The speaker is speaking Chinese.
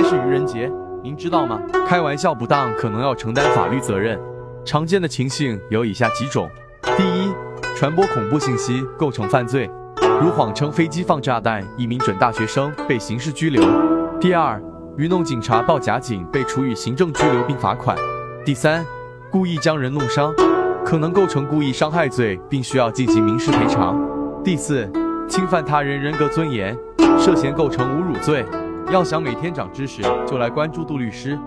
天是愚人节，您知道吗？开玩笑不当可能要承担法律责任。常见的情形有以下几种：第一，传播恐怖信息构成犯罪，如谎称飞机放炸弹，一名准大学生被刑事拘留；第二，愚弄警察报假警被处以行政拘留并罚款；第三，故意将人弄伤，可能构成故意伤害罪，并需要进行民事赔偿；第四，侵犯他人人格尊严，涉嫌构成侮辱罪。要想每天长知识，就来关注杜律师。